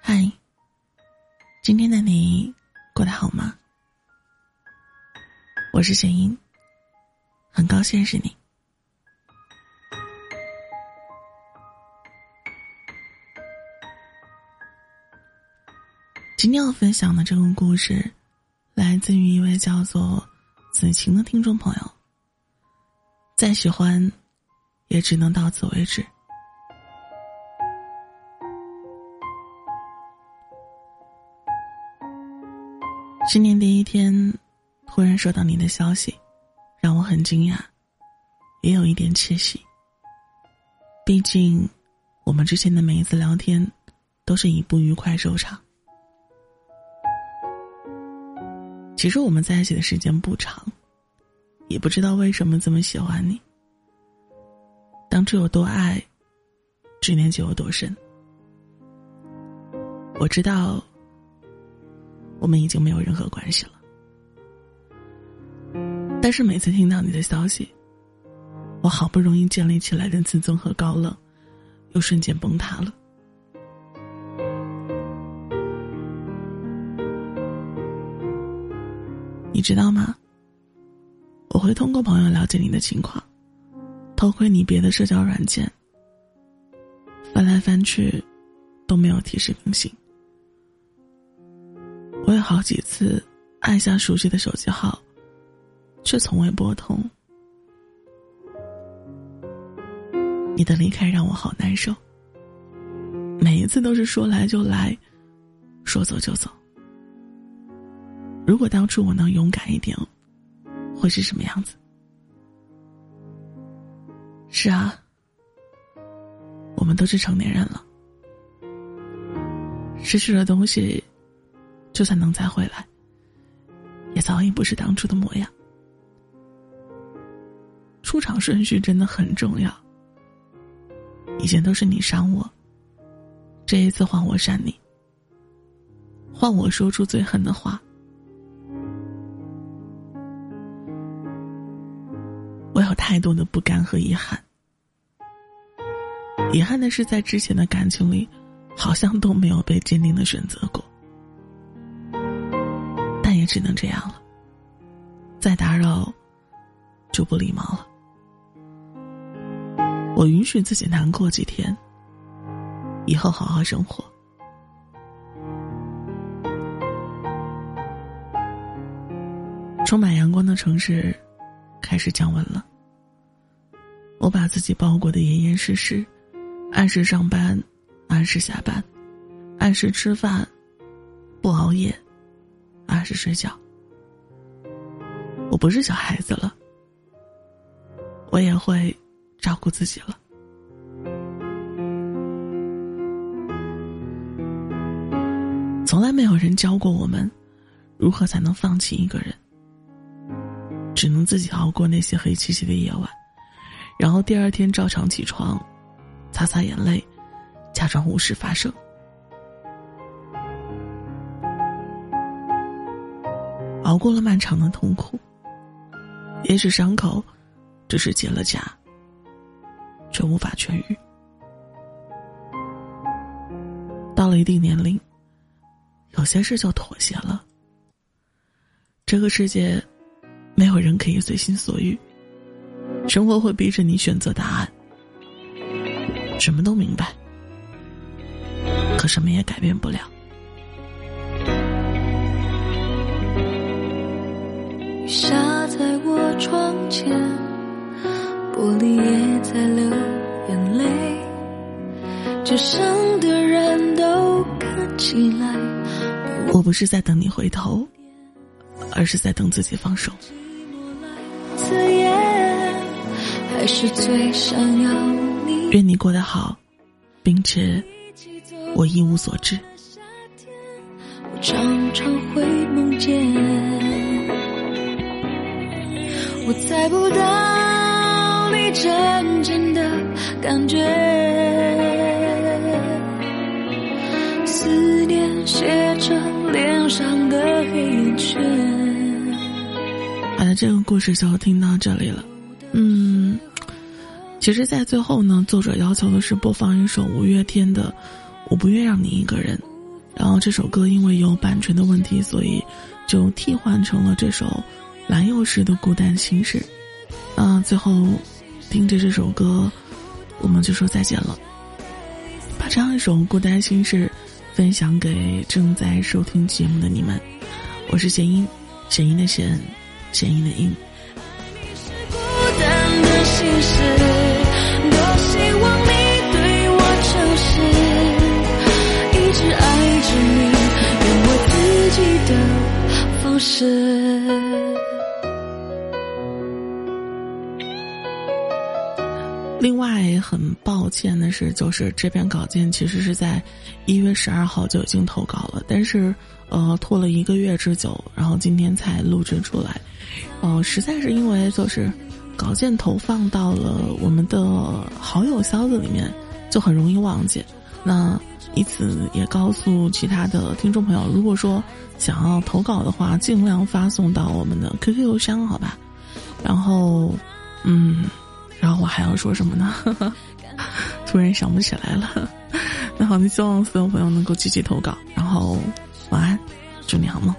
嗨，今天的你过得好吗？我是沈英，很高兴认识你。今天要分享的这个故事，来自于一位叫做子晴的听众朋友。再喜欢，也只能到此为止。新年第一天，突然收到你的消息，让我很惊讶，也有一点窃喜。毕竟，我们之前的每一次聊天，都是以不愉快收场。其实我们在一起的时间不长，也不知道为什么这么喜欢你。当初有多爱，执念就有多深。我知道，我们已经没有任何关系了。但是每次听到你的消息，我好不容易建立起来的自尊和高冷，又瞬间崩塌了。你知道吗？我会通过朋友了解你的情况，偷窥你别的社交软件，翻来翻去都没有提示更新。我有好几次按下熟悉的手机号，却从未拨通。你的离开让我好难受，每一次都是说来就来，说走就走。如果当初我能勇敢一点，会是什么样子？是啊，我们都是成年人了，失去了东西，就算能再回来，也早已不是当初的模样。出场顺序真的很重要。以前都是你伤我，这一次换我删你，换我说出最狠的话。太多的不甘和遗憾，遗憾的是在之前的感情里，好像都没有被坚定的选择过，但也只能这样了。再打扰，就不礼貌了。我允许自己难过几天，以后好好生活。充满阳光的城市。开始降温了，我把自己包裹的严严实实，按时上班，按时下班，按时吃饭，不熬夜，按时睡觉。我不是小孩子了，我也会照顾自己了。从来没有人教过我们，如何才能放弃一个人。只能自己熬过那些黑漆漆的夜晚，然后第二天照常起床，擦擦眼泪，假装无事发生。熬过了漫长的痛苦，也许伤口只是结了痂，却无法痊愈。到了一定年龄，有些事就妥协了。这个世界。没有人可以随心所欲，生活会逼着你选择答案。什么都明白，可什么也改变不了。雨下在我窗前，玻璃也在流眼泪，街上的人都看起来。我不是在等你回头，而是在等自己放手。还是最想要你。愿你过得好，并且我一无所知。我常常会梦见，我猜不到你真正的感觉，思念写成脸上的黑眼圈。好了，这个故事就听到这里了。嗯。其实，在最后呢，作者要求的是播放一首五月天的《我不愿让你一个人》，然后这首歌因为有版权的问题，所以就替换成了这首蓝又时的孤单心事。那，最后听着这首歌，我们就说再见了。把这样一首孤单心事分享给正在收听节目的你们。我是弦音，弦音的弦，弦音的音。是另外，很抱歉的是，就是这篇稿件其实是在一月十二号就已经投稿了，但是呃拖了一个月之久，然后今天才录制出来。呃，实在是因为就是稿件投放到了我们的好友箱子里面，就很容易忘记。那以此也告诉其他的听众朋友，如果说想要投稿的话，尽量发送到我们的 QQ 邮箱，好吧？然后，嗯，然后我还要说什么呢？突然想不起来了。那好，那希望所有朋友能够积极投稿。然后，晚安，祝你好梦。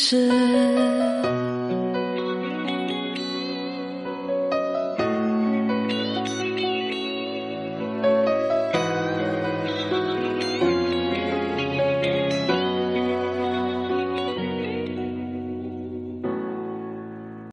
是